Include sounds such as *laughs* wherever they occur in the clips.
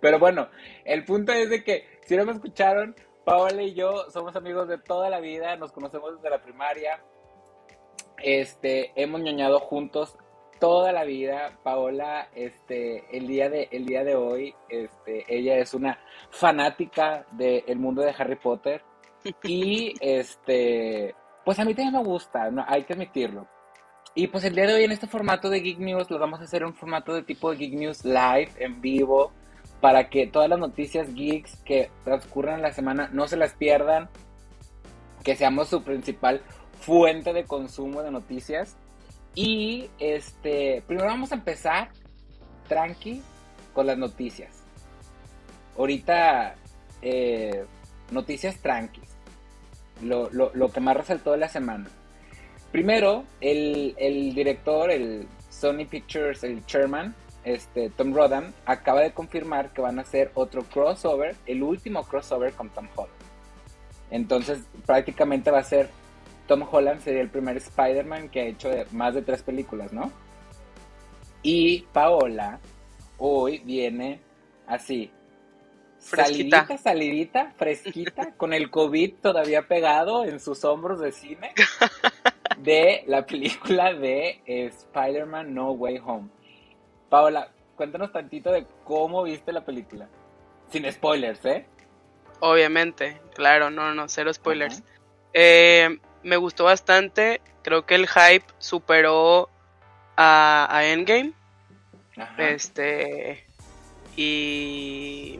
Pero bueno, el punto es de que, si no me escucharon, Paola y yo somos amigos de toda la vida, nos conocemos desde la primaria, este, hemos ñoñado juntos toda la vida. Paola, este, el día de, el día de hoy, este, ella es una fanática del mundo de Harry Potter *laughs* y, este, pues a mí también me gusta, ¿no? hay que admitirlo. Y pues el día de hoy en este formato de Geek News lo vamos a hacer un formato de tipo de Geek News live, en vivo, para que todas las noticias geeks que transcurran la semana no se las pierdan, que seamos su principal fuente de consumo de noticias. Y este, primero vamos a empezar tranqui con las noticias. Ahorita, eh, noticias tranquis. Lo, lo, que más resaltó de la semana. Primero, el, el director, el Sony Pictures, el chairman, este, Tom Rodan, acaba de confirmar que van a hacer otro crossover, el último crossover con Tom Holland. Entonces, prácticamente va a ser Tom Holland sería el primer Spider-Man que ha hecho más de tres películas, ¿no? Y Paola hoy viene así, fresquita. salidita, salidita, fresquita, *laughs* con el COVID todavía pegado en sus hombros de cine, de la película de Spider-Man No Way Home. Paola, cuéntanos tantito de cómo viste la película. Sin spoilers, ¿eh? Obviamente, claro, no, no, cero spoilers. Eh, me gustó bastante, creo que el hype superó a, Endgame. Este, y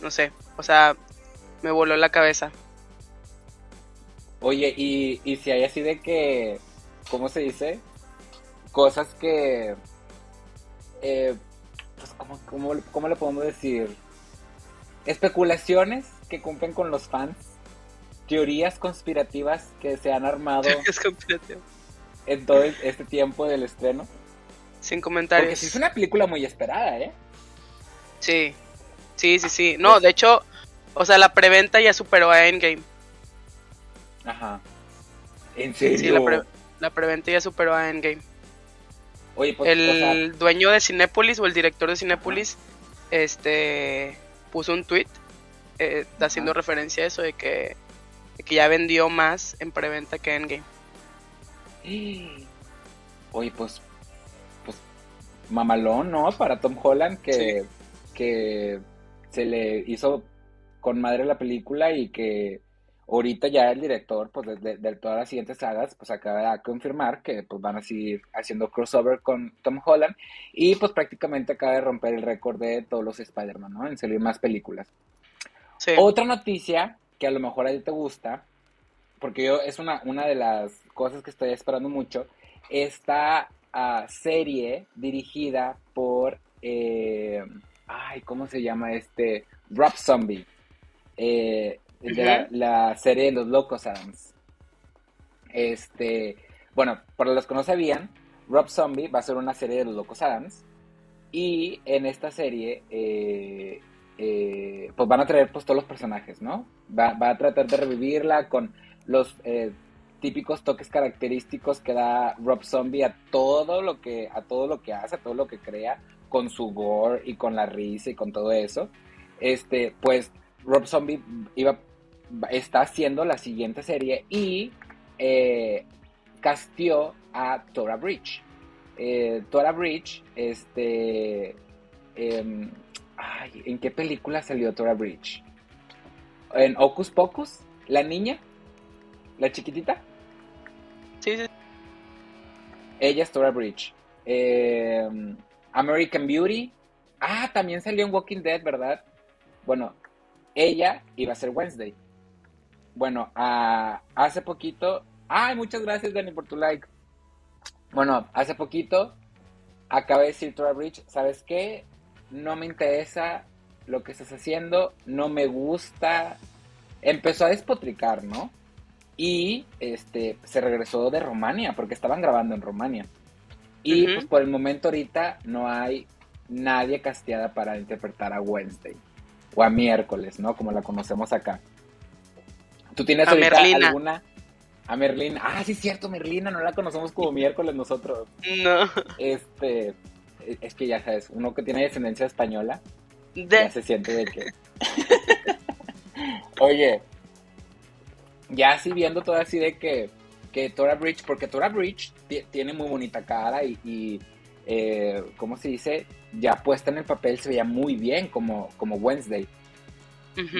no sé, o sea, me voló la cabeza. Oye, y, y si hay así de que, ¿cómo se dice? Cosas que eh, pues, ¿cómo, cómo, le podemos decir? Especulaciones que cumplen con los fans, teorías conspirativas que se han armado *laughs* en todo este tiempo del estreno. Sin comentarios. Porque sí es una película muy esperada, ¿eh? Sí, sí, sí, sí. No, de hecho, o sea, la preventa ya superó a Endgame. Ajá. ¿En serio? Sí, la, la preventa ya superó a Endgame. Pues, el dueño de Cinépolis o el director de Cinépolis este, puso un tweet eh, haciendo referencia a eso de que, que ya vendió más en preventa que Endgame. *gasps* Oye, pues, pues mamalón, ¿no? Para Tom Holland que, que se le hizo con madre la película y que ahorita ya el director pues de, todas las siguientes sagas pues acaba de confirmar que pues van a seguir haciendo crossover con Tom Holland y pues prácticamente acaba de romper el récord de todos los Spider-Man, ¿no? En salir más películas. Otra noticia que a lo mejor a ti te gusta, porque yo es una, una de las cosas que estoy esperando mucho, esta uh, serie dirigida por, eh, ay, ¿cómo se llama este? Rob Zombie. Eh, la, serie de los Locos Adams. Este, bueno, para los que no sabían, Rob Zombie va a ser una serie de los Locos Adams. Y en esta serie, eh, eh, pues van a traer pues todos los personajes, ¿no? Va, a tratar de revivirla con los eh, típicos toques característicos que da Rob Zombie a todo lo que, a todo lo que hace, a todo lo que crea, con su gore y con la risa y con todo eso. Este, pues Rob Zombie iba, está haciendo la siguiente serie y eh, castió a Tora Bridge. Eh, Tora Bridge, este... Em, ay, ¿En qué película salió Tora Bridge? ¿En Ocus Pocus? ¿La niña? ¿La chiquitita? Sí, sí. Ella es Tora Bridge. Em, American Beauty. Ah, también salió en Walking Dead, ¿verdad? Bueno, ella iba a ser Wednesday. Bueno, hace poquito. Ay, muchas gracias, Dani, por tu like. Bueno, hace poquito acabé de decir Tora Bridge, ¿sabes qué? No me interesa lo que estás haciendo, no me gusta. Empezó a despotricar, ¿no? Y este se regresó de Rumania, porque estaban grabando en Rumania. Y pues por el momento ahorita no hay nadie casteada para interpretar a Wednesday o a miércoles, ¿no? Como la conocemos acá. ¿Tú tienes a Merlina. alguna? A Merlina. Ah, sí, cierto, Merlina, no la conocemos como miércoles nosotros. No. Este, es que ya sabes, uno que tiene descendencia española, ya se siente de que... *laughs* Oye, ya así viendo todo así de que, que Tora Bridge, porque Tora Bridge tiene muy bonita cara y, eh, ¿cómo se dice? Ya puesta en el papel se veía muy bien como, como Wednesday.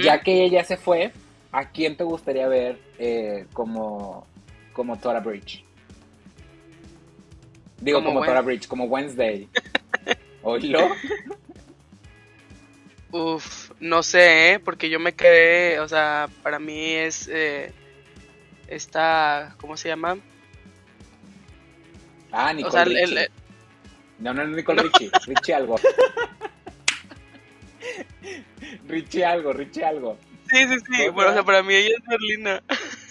Ya que ella se fue, ¿a quién te gustaría ver eh, como, como Tora Bridge? Digo, como, Tora Bridge, como Wednesday. *laughs* ¿Oílo? Uf, no sé, ¿eh? porque yo me quedé, o sea, para mí es eh, esta, ¿cómo se llama? Ah, Nicole no, no, Nicole Richie, Richie algo. *laughs* Richie algo, Richie algo. Sí, sí, sí. Bueno, o sea, para mí ella es Merlina.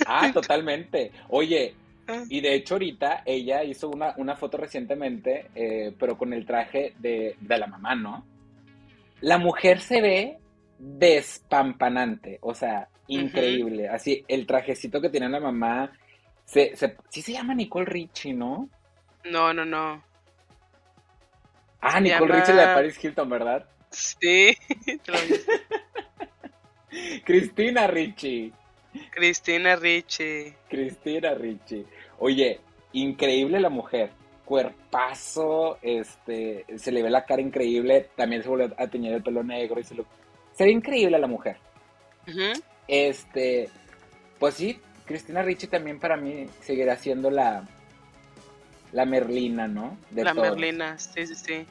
Ah, totalmente. Oye, ah. y de hecho ahorita ella hizo una, una foto recientemente, eh, pero con el traje de, de, la mamá, ¿no? La mujer se ve despampanante, o sea, increíble. Así, el trajecito que tiene la mamá, se, se, sí se llama Nicole Richie, ¿no? No, no, no. Ah, Nicole Richie de Paris Hilton, ¿verdad? Sí, *laughs* *laughs* Cristina Ricci. Cristina Ricci. Cristina Ricci. Oye, increíble la mujer. Cuerpazo, este, se le ve la cara increíble. También se vuelve a teñir el pelo negro y se lo. Se ve increíble la mujer. Este, pues sí, Cristina Ricci también para mí seguirá siendo la, la Merlina, ¿no? la Merlina, sí, sí, sí.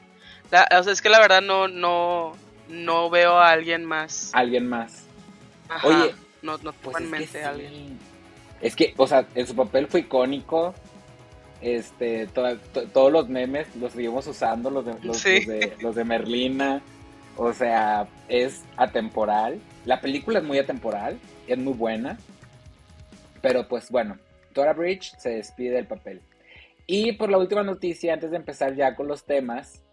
o sea, es que la verdad no, no, no veo a alguien más. Alguien más. Oye, no, no pues en mente alguien. Es que, o sea, en su papel fue icónico. Este, todos los memes los seguimos usando, los de, los, de, los de Merlina. O sea, es atemporal. La película es muy atemporal, es muy buena. Pero pues bueno, Tora Bridge se despide del papel. Y por la última noticia, antes de empezar ya con los temas,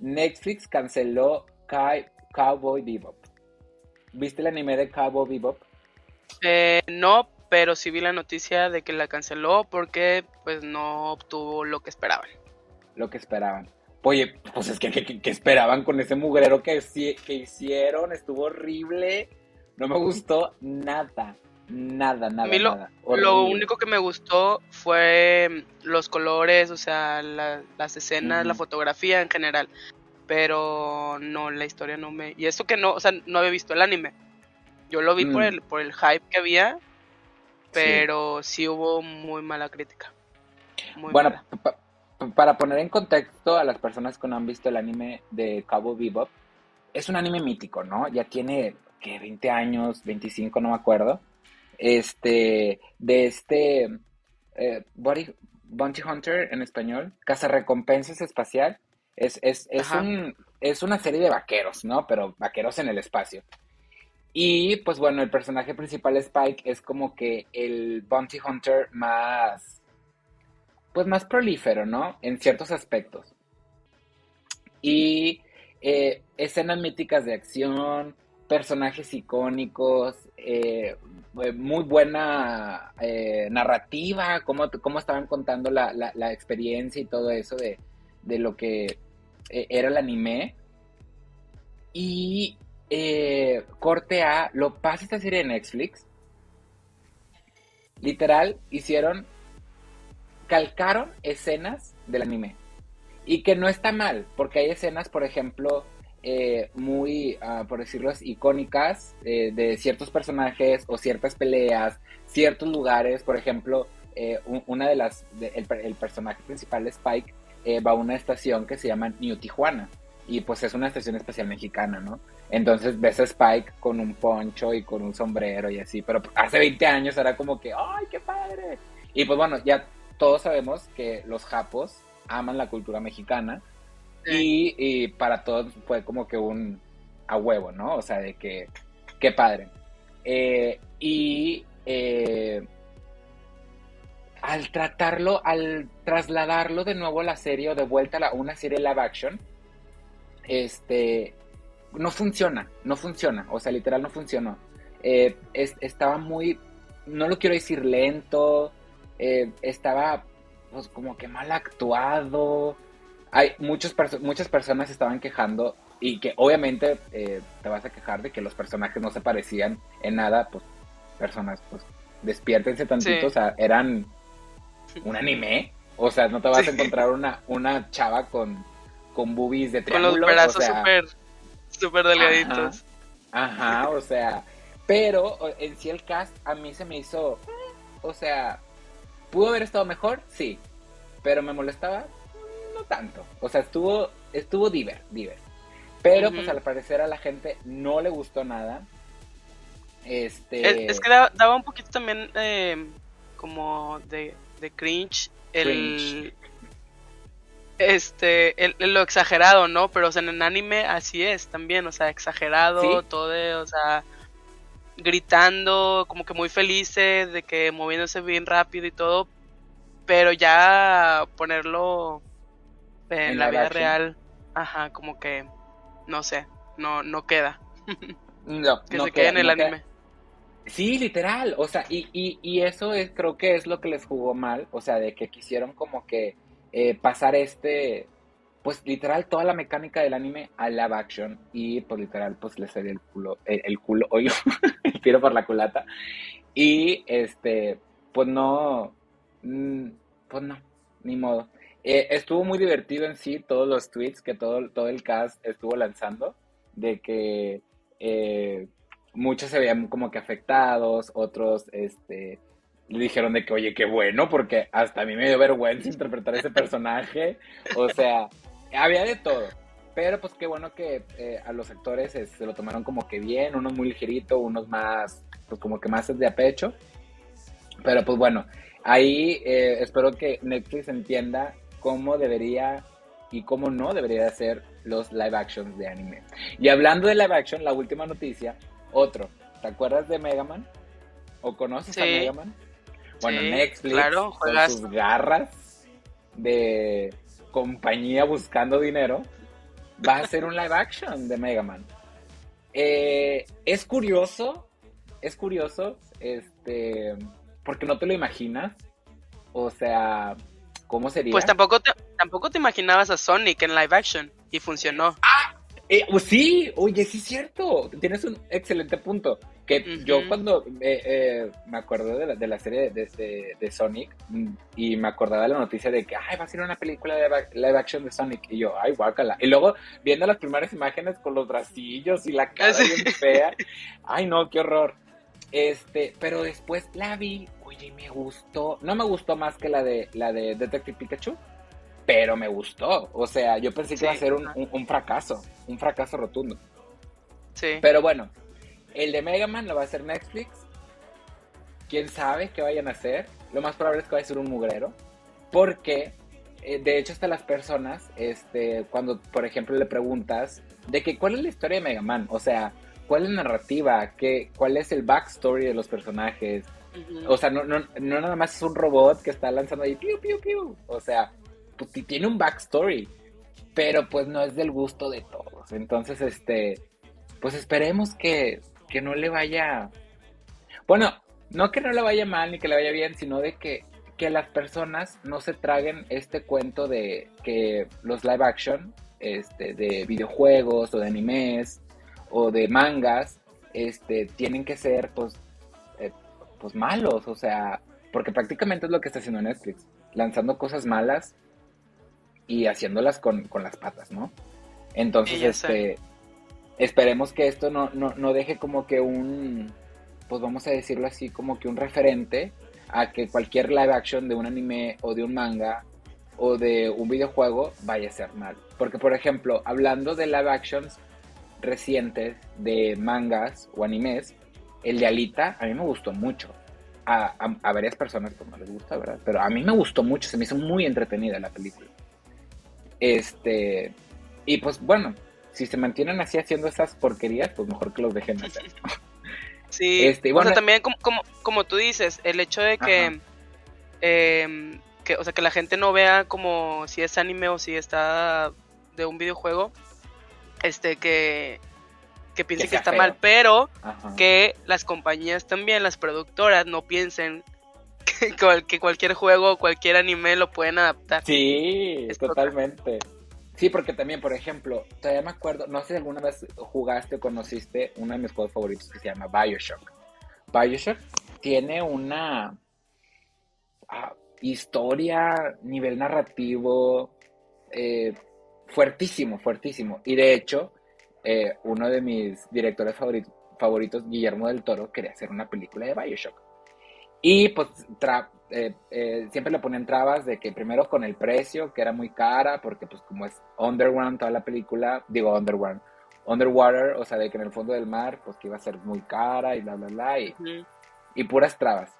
Netflix canceló Cowboy Bebop. ¿Viste el anime de Cabo Bebop? Eh, no, pero sí vi la noticia de que la canceló porque pues no obtuvo lo que esperaban. Lo que esperaban. Oye, pues es que, que, esperaban con ese mugrero que, que hicieron, estuvo horrible. No me gustó nada, nada, nada. lo, nada. lo único que me gustó fue los colores, o sea, las escenas, la fotografía en general pero no, la historia no me... Y eso que no, o sea, no había visto el anime, Yo lo vi por, mm. el, por el hype que había, pero sí, hubo muy mala crítica. bueno, para poner en contexto a las personas que no han visto el anime de Cabo Bebop, es un anime mítico, ¿no? Ya tiene, ¿qué? 20 años, 25, no me acuerdo. Este, de este, eh, Bounty Hunter en español, Recompensas Espacial. Es, es, es, un, es una serie de vaqueros, ¿no? Pero vaqueros en el espacio. Y pues bueno, el personaje principal Spike es como que el Bounty Hunter más, pues más prolífero, ¿no? En ciertos aspectos. Y eh, escenas míticas de acción, personajes icónicos, eh, eh, muy buena narrativa, cómo, cómo, estaban contando la, la, experiencia y todo eso de, de lo que era el anime. Y eh, corte A, lo pasa esta serie de Netflix. Literal, hicieron, calcaron escenas del anime. Y que no está mal, porque hay escenas, por ejemplo, eh, muy, ah, por decirlo icónicas eh, de ciertos personajes o ciertas peleas, ciertos lugares. Por ejemplo, una de las, el, el, personaje principal, Spike, va a una estación que se llama New Tijuana. Y pues es una estación especial mexicana, ¿no? Entonces ves a Spike con un poncho y con un sombrero y así, pero hace 20 años era como que, ¡ay, qué padre! Y pues bueno, ya todos sabemos que los japos aman la cultura mexicana y, para todos fue como que un a huevo, ¿no? O sea, de que, qué padre. Eh, y eh, al tratarlo, al trasladarlo de nuevo a la serie o de vuelta a una serie live action, este, no funciona, no funciona, o sea, literal no funcionó. Eh, estaba muy, no lo quiero decir lento, eh, estaba pues como que mal actuado. Hay muchos muchas personas estaban quejando y que obviamente eh, te vas a quejar de que los personajes no se parecían en nada, pues personas, pues despiértense tantito, o sea, eran un anime, o sea, no te vas a encontrar una, una chava con, con boobies de triángulo. Con los brazos súper Súper delgaditos. Ajá, o sea, pero en sí el cast a mí se me hizo, o sea, ¿pudo haber estado mejor? Sí, pero me molestaba no tanto, o sea, estuvo, estuvo diver, diver. Pero pues al parecer a la gente no le gustó nada. Este... Es, que daba, un poquito también eh, como de, de cringe, el este, lo exagerado, ¿no? Pero, o sea, en el anime así es también, o sea, exagerado, todo, o sea, gritando, como que muy felices, de que moviéndose bien rápido y todo, pero ya ponerlo en, la, vida real, ajá, como que, no sé, no, no queda. no, *laughs* que se quede en el anime. Sí, literal, o sea, y, y, y eso es, creo que es lo que les jugó mal, o sea, de que quisieron como que eh, pasar este, pues literal toda la mecánica del anime a live action y pues literal pues le salió el culo, el, culo, oye, *laughs* el tiro por la culata y este, pues no, mm, pues no, ni modo. Eh, estuvo muy divertido en sí todos los tweets que todo, todo el cast estuvo lanzando de que eh, muchos se veían como que afectados, otros este le dijeron de que, oye, qué bueno, porque hasta a mí me dio vergüenza interpretar ese personaje. O sea, había de todo. Pero pues qué bueno que eh, a los actores se lo tomaron como que bien, unos muy ligerito, unos más, pues como que más de a pecho. Pero pues bueno, ahí espero que Netflix entienda cómo debería y cómo no debería hacer los live actions de anime. Y hablando de live action, la última noticia, otro. ¿Te acuerdas de Mega Man? ¿O conoces a Mega Man? Bueno, Netflix con sus garras de compañía buscando dinero va a hacer un live action de Mega Man. Eh, es curioso, es curioso, este, porque no te lo imaginas. O sea, ¿cómo sería? Pues tampoco te, tampoco te imaginabas a Sonic en live action y funcionó. Ah, eh, pues sí, oye, sí es cierto, tienes un excelente punto. Que yo cuando eh, eh, me acuerdo de la, de la serie de, de, Sonic mm, y me acordaba de la noticia de que, ay, va a ser una película de live action de Sonic. Y yo, ay, guácala. Y luego viendo las primeras imágenes con los bracillos y la cara *laughs* bien fea. Ay, no, qué horror. Este, pero después la vi, oye, me gustó. No me gustó más que la de la de Detective Pikachu, pero me gustó. O sea, yo pensé que iba a ser un, un fracaso, un fracaso rotundo. Sí. Pero bueno, el de Mega Man lo va a hacer Netflix. Quién sabe qué vayan a hacer. Lo más probable es que vaya a ser un mugrero. Porque, eh, de hecho, hasta las personas, este, cuando, por ejemplo, le preguntas de que cuál es la historia de Mega Man, o sea, cuál es la narrativa, ¿Qué, cuál es el backstory de los personajes. O sea, no, no, no nada más es un robot que está lanzando ahí, piu, piu, piu. O sea, pues tiene un backstory, pero pues no es del gusto de todos. Entonces, este, pues esperemos que que no le vaya, bueno, no que no le vaya mal ni que le vaya bien, sino de que, que las personas no se traguen este cuento de que los live action este, de videojuegos o de animes o de mangas este, tienen que ser pues, pues malos, o sea, porque prácticamente es lo que está haciendo Netflix, lanzando cosas malas y haciéndolas con, con las patas, ¿no? Entonces, este, esperemos que esto no, no, deje como que un, pues vamos a decirlo así, como que un referente a que cualquier live action de un anime o de un manga o de un videojuego vaya a ser mal. Porque, por ejemplo, hablando de live actions recientes de mangas o animes, el de Alita a mí me gustó mucho. A, a, varias personas pues no les gusta, ¿verdad? Pero a mí me gustó mucho, se me hizo muy entretenida la película. Este, y pues bueno, si se mantienen así haciendo esas porquerías, pues mejor que los dejen hacer. *laughs* Sí, este, bueno, o sea, también como, como, tú dices, el hecho de que, em, que, o sea, que la gente no vea como si es anime o si está de un videojuego, este, que, que piense que, está mal, pero que las compañías también, las productoras, no piensen *laughs* que, cualquier juego o cualquier anime lo pueden adaptar. Sí, totalmente. Sí, porque también, por ejemplo, todavía me acuerdo, no sé si alguna vez jugaste o conociste uno de mis juegos favoritos que se llama Bioshock. Bioshock tiene una ah, historia, nivel narrativo, eh, fuertísimo, fuertísimo. Y de hecho, eh, uno de mis directores favoritos, Guillermo del Toro, quería hacer una película de Bioshock. Y pues eh, eh, siempre le ponían trabas de que primero con el precio, que era muy cara, porque pues como es underground toda la película, digo underground, underwater, o sea, de que en el fondo del mar, pues que iba a ser muy cara y bla, bla, bla, y, y puras trabas.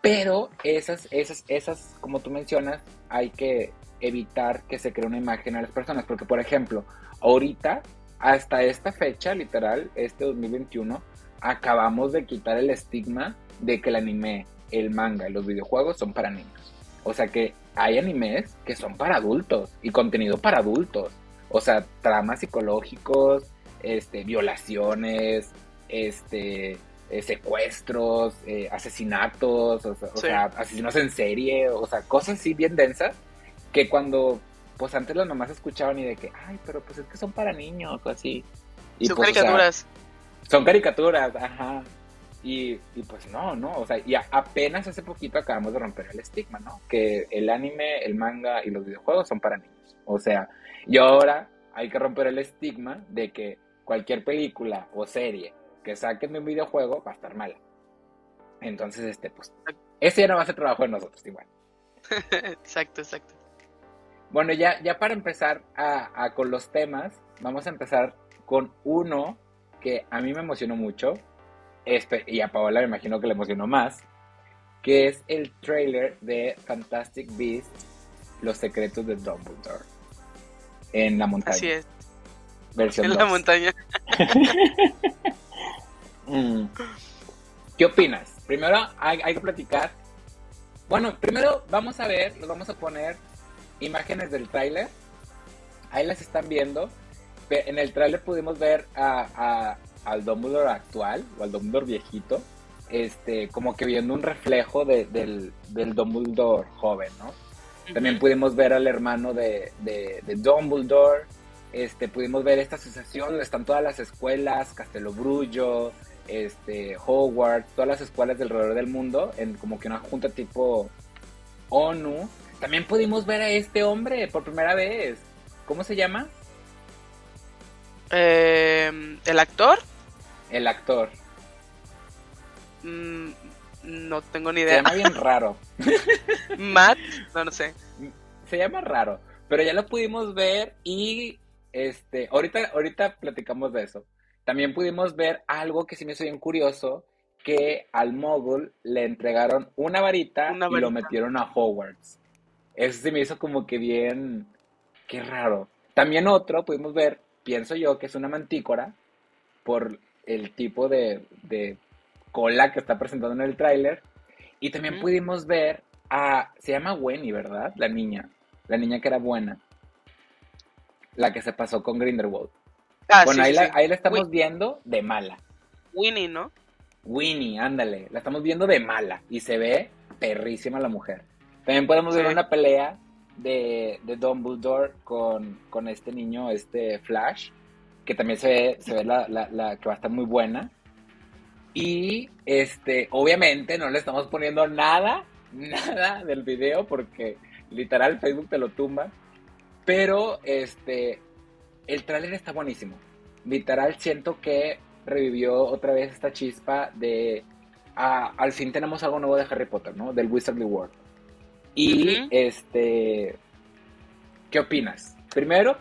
Pero esas, esas, esas, como tú mencionas, hay que evitar que se cree una imagen a las personas, porque por ejemplo, ahorita, hasta esta fecha, literal, este 2021, acabamos de quitar el estigma de que el anime el manga y los videojuegos son para niños. O sea que hay animes que son para adultos y contenido para adultos. O sea, tramas psicológicos, este, violaciones, este, eh, secuestros, eh, asesinatos, o, sea, asesinos en serie, o sea, cosas así bien densas que cuando, pues antes las mamás escuchaban y de que, ay, pero pues es que son para niños o así. son pues, caricaturas. son caricaturas, ajá. Y, pues no, no, o sea, y apenas hace poquito acabamos de romper el estigma, ¿no? Que el anime, el manga y los videojuegos son para niños. O sea, y ahora hay que romper el estigma de que cualquier película o serie que saquen de un videojuego va a estar mala. Entonces, este, pues, ese ya no va a ser trabajo de nosotros, igual. *laughs* exacto, exacto. Bueno, ya, ya para empezar a, con los temas, vamos a empezar con uno que a mí me emocionó mucho, y a Paola me imagino que le emocionó más, que es el trailer de Fantastic Beasts, Los secretos de Dumbledore, en la montaña. Así es. en la montaña. *laughs* Mm. ¿Qué opinas? Primero hay, hay, que platicar. Bueno, primero vamos a ver, nos vamos a poner imágenes del tráiler. Ahí las están viendo. En el tráiler pudimos ver a, al Dumbledore actual o al Dumbledore viejito, este, como que viendo un reflejo del, del Dumbledore joven, ¿no? También pudimos ver al hermano de, de, Dumbledore, este, pudimos ver esta asociación están todas las escuelas, Castelo Brullo, este, Hogwarts, todas las escuelas del alrededor del mundo, en como que una junta tipo ONU. También pudimos ver a este hombre por primera vez. ¿Cómo se llama? Eh, ¿El actor? El actor. Mm, no tengo ni idea. Se llama bien *laughs* raro. Matt, no, no sé. Se llama raro, pero ya lo pudimos ver y este, ahorita, ahorita platicamos de eso. También pudimos ver algo que sí me hizo bien curioso, que al móvil le entregaron una varita, y lo metieron a Hogwarts. Eso sí me hizo como que bien, qué raro. También otro pudimos ver, pienso yo, que es una mantícora, por el tipo de, de cola que está presentando en el tráiler. Y también pudimos ver a, se llama Wenny, ¿verdad? La niña, la niña que era buena. La que se pasó con Grindelwald. Ah, bueno, ahí, La, ahí, la, estamos viendo de mala. Winnie, ¿no? Winnie, ándale. La estamos viendo de mala. Y se ve perrísima la mujer. También podemos ver una pelea de, de Dumbledore con, con este niño, este Flash. Que también se ve, se ve la, la, que va a estar muy buena. Y este, obviamente no le estamos poniendo nada, nada del video porque literal Facebook te lo tumba. Pero este, el tráiler está buenísimo. Literal siento que revivió otra vez esta chispa de ah, al fin tenemos algo nuevo de Harry Potter, ¿no? Del Wizardly World. Y este ¿qué opinas? Primero,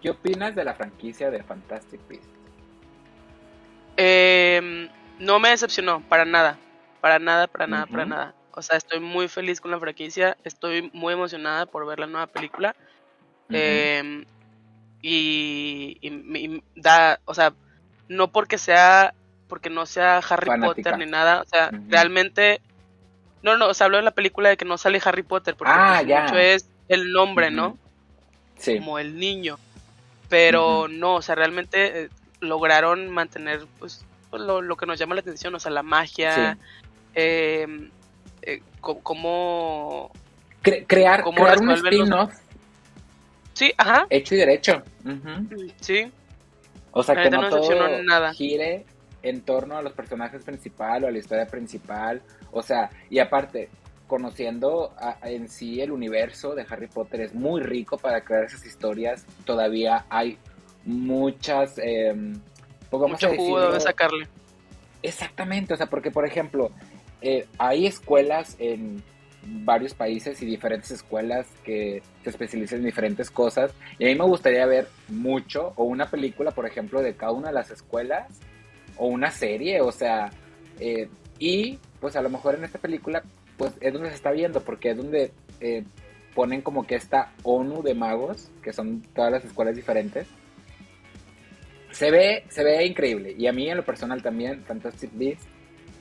¿qué opinas de la franquicia de Fantastic Beasts? Eh, no me decepcionó, para nada. Para nada, para nada, para nada. O sea, estoy muy feliz con la franquicia. Estoy muy emocionada por ver la nueva película. Em, y, da, o sea, no porque sea, porque no sea Harry Potter ni nada. O sea, realmente. No, no, o sea, hablo de la película de que no sale Harry Potter, porque ah, pues, mucho es el nombre, ¿no? Sí. Como el niño. Pero no, o sea, realmente eh, lograron mantener, pues, pues, lo, que nos llama la atención, o sea, la magia, em, eh, cómo... crear, crear un spin-off. Sí, ajá. Hecho y derecho. Sí. O sea, que no, todo nada. gire en torno a los personajes principales o a la historia principal. O sea, y aparte, conociendo en sí el universo de Harry Potter es muy rico para crear esas historias. Todavía hay muchas eh, mucho jugo de sacarle. Exactamente, o sea, porque por ejemplo, eh, hay escuelas en varios países y diferentes escuelas que se especializan en diferentes cosas. Y a mí me gustaría ver mucho, o una película, por ejemplo, de cada una de las escuelas, o una serie, o sea, eh, y pues a lo mejor en esta película, pues es donde se está viendo, porque es donde eh, ponen como que esta ONU de magos, que son todas las escuelas diferentes, se ve, se ve increíble. Y a mí en lo personal también, Fantastic Beasts,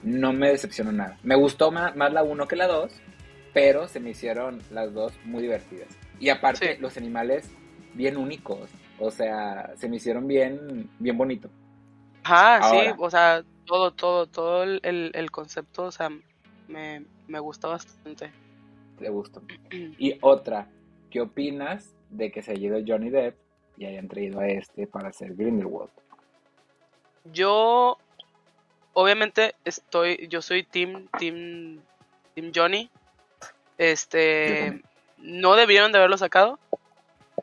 no me decepcionó nada. Me gustó más, la 1 que la 2, pero se me hicieron las dos muy divertidas. Y aparte, los animales bien únicos. O sea, se me hicieron bien, bien bonito. Ajá, sí, o sea, todo, todo, todo el, el, concepto, o sea, me, me gustó bastante. Te gustó. *clears throat* Y otra, ¿qué opinas de que se haya ido Johnny Depp y hayan traído a este para hacer Grindelwald. Yo, obviamente, estoy, yo soy Team, Team, Team Johnny. Este, no debieron de haberlo sacado,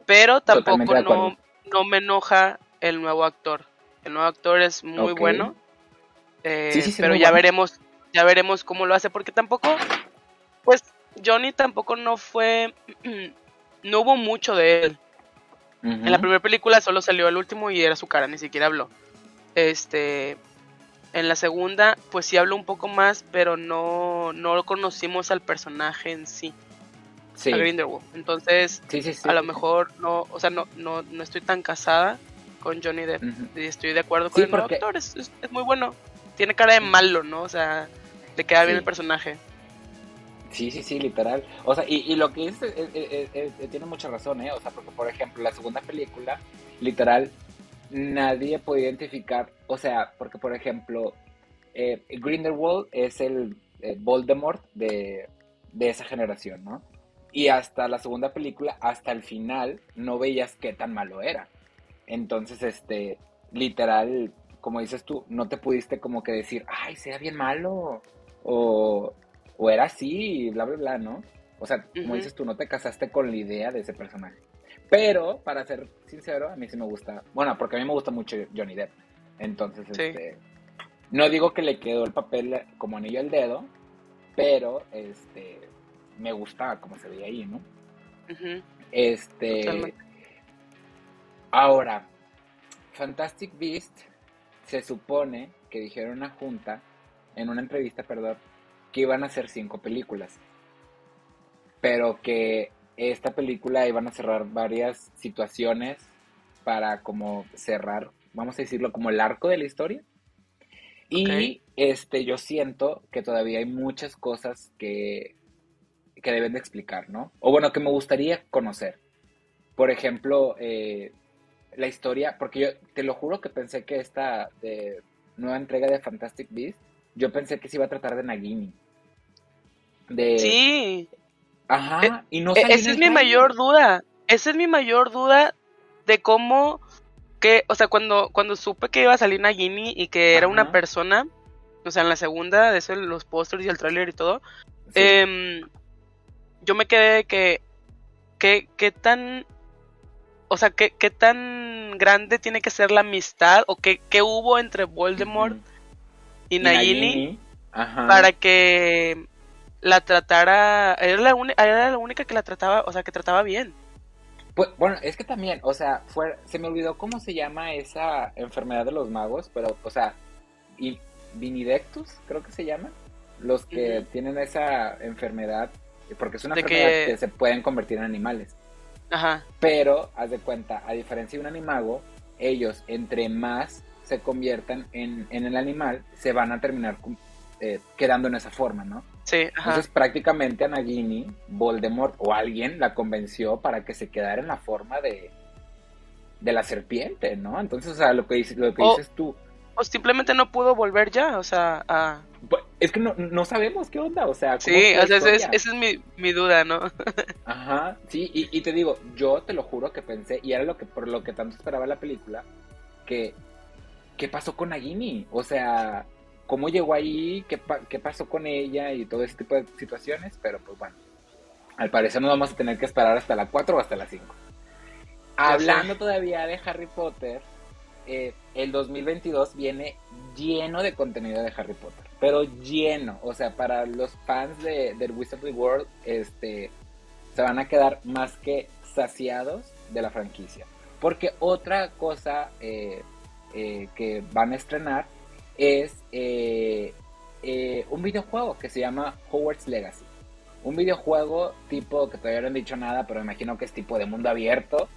pero tampoco no, no, me enoja el nuevo actor. El nuevo actor es muy bueno, eh, pero ya veremos, ya veremos cómo lo hace, porque tampoco, pues Johnny tampoco no fue, *clears throat* no hubo mucho de él. En la primera película solo salió el último y era su cara, ni siquiera habló. Este, en la segunda, pues sí habló un poco más, pero no, no conocimos al personaje en sí. Sí. A Grindelwald. Entonces, a lo mejor no, o sea, no, no, no estoy tan casada con Johnny Depp. Y estoy de acuerdo con el actor, es, es, muy bueno. Tiene cara de malo, ¿no? O sea, le queda bien el personaje. Sí, sí, sí, literal. O sea, y, lo que dice tiene mucha razón, ¿eh? O sea, porque, por ejemplo, la segunda película, literal, nadie puede identificar, o sea, porque, por ejemplo, eh, Grindelwald es el eh, Voldemort de, de esa generación, ¿no? Y hasta la segunda película, hasta el final, no veías qué tan malo era. Entonces, este, literal, como dices tú, no te pudiste como que decir, ay, sea bien malo, o, o era así, bla, bla, bla, ¿no? O sea, como dices tú, no te casaste con la idea de ese personaje. Pero, para ser sincero, a mí sí me gusta, bueno, porque a mí me gusta mucho Johnny Depp. Entonces, este, no digo que le quedó el papel como anillo al dedo, pero, este, me gusta como se veía ahí, ¿no? Este, ahora, Fantastic Beast se supone que dijeron en una junta, en una entrevista, perdón, que iban a hacer cinco películas. Pero que esta película iban a cerrar varias situaciones para como cerrar, vamos a decirlo, como el arco de la historia. Y este, yo siento que todavía hay muchas cosas que, que deben de explicar, ¿no? O bueno, que me gustaría conocer. Por ejemplo, eh, la historia, porque yo te lo juro que pensé que esta de nueva entrega de Fantastic Beast, yo pensé que se iba a tratar de Nagini. De... Sí. Ajá, eh, y no e, Esa es mi mayor duda. Esa es mi mayor duda de cómo que, o sea, cuando, cuando supe que iba a salir Nagini y que era una persona, o sea, en la segunda, de eso, los pósters y el tráiler y todo, em, yo me quedé que, que, qué tan o sea, ¿qué, ¿qué, tan grande tiene que ser la amistad o qué, qué hubo entre Voldemort y, Nagini, para que la tratara, era la, era la única que la trataba, o sea, que trataba bien. Pues, bueno, es que también, o sea, fue, se me olvidó cómo se llama esa enfermedad de los magos, pero, o sea, y Vinidectus, creo que se llama, los que tienen esa enfermedad, porque es una enfermedad que se pueden convertir en animales. Ajá. Pero, haz de cuenta, a diferencia de un animago, ellos, entre más se conviertan en, el animal, se van a terminar eh, quedando en esa forma, ¿no? Sí, ajá. Entonces, prácticamente a Nagini, Voldemort o alguien la convenció para que se quedara en la forma de, de la serpiente, ¿no? Entonces, o sea, lo que, dices, lo que dices tú. O simplemente no pudo volver ya, o sea, a... Pues, es que no, sabemos qué onda, o sea... sí, esa es, mi, duda, ¿no? *laughs* Ajá, sí, y, te digo, yo te lo juro que pensé, y era lo que por lo que tanto esperaba la película, que... ¿Qué pasó con Nagini? O sea, ¿cómo llegó ahí? ¿Qué, ¿Qué pasó con ella? Y todo ese tipo de situaciones, pero pues bueno, al parecer no vamos a tener que esperar hasta la 4 o hasta la 5. Hablando todavía de Harry Potter, eh, el 2022 viene lleno de contenido de Harry Potter, pero lleno, o sea, para los fans de, del Wizardry World, este, se van a quedar más que saciados de la franquicia. Porque otra cosa eh, eh, que van a estrenar es un videojuego que se llama Hogwarts Legacy. Un videojuego tipo que todavía no han dicho nada, pero me imagino que es tipo de mundo abierto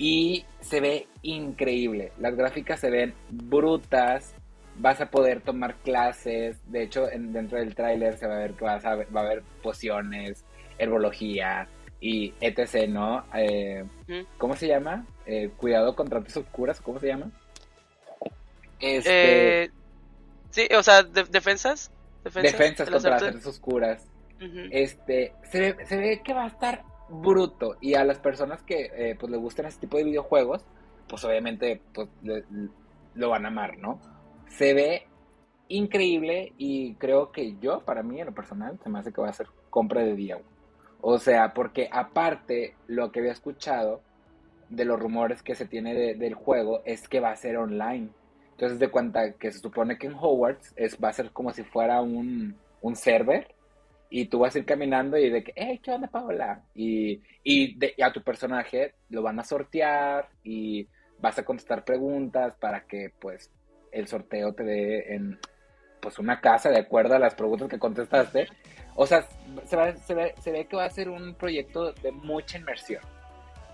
y se ve increíble. Las gráficas se ven brutas. Vas a poder tomar clases. De hecho, dentro del tráiler se va a ver que vas a va a haber pociones, herbología y etc. ¿No? Eh, ¿Cómo se llama? Eh, cuidado contra artes oscuras. ¿Cómo se llama? Este... Sí, o sea, defensas. Defensas, contra las artes oscuras. Este, se ve, se ve que va a estar bruto. Y a las personas que eh, pues les gustan este tipo de videojuegos, pues obviamente pues, lo van a amar, ¿no? Se ve increíble y creo que yo, para mí en lo personal, se me hace que va a ser compra de día. O sea, porque aparte lo que había escuchado de los rumores que se tiene del juego es que va a ser online. Entonces de cuenta que se supone que en Hogwarts es, va a ser como si fuera un, un server y tú vas a ir caminando y de que, hey, ¿qué onda, Paola? Y, y, a tu personaje lo van a sortear y vas a contestar preguntas para que, pues, el sorteo te dé en, pues, una casa de acuerdo a las preguntas que contestaste. O sea, se, ve, se ve que va a ser un proyecto de mucha inmersión.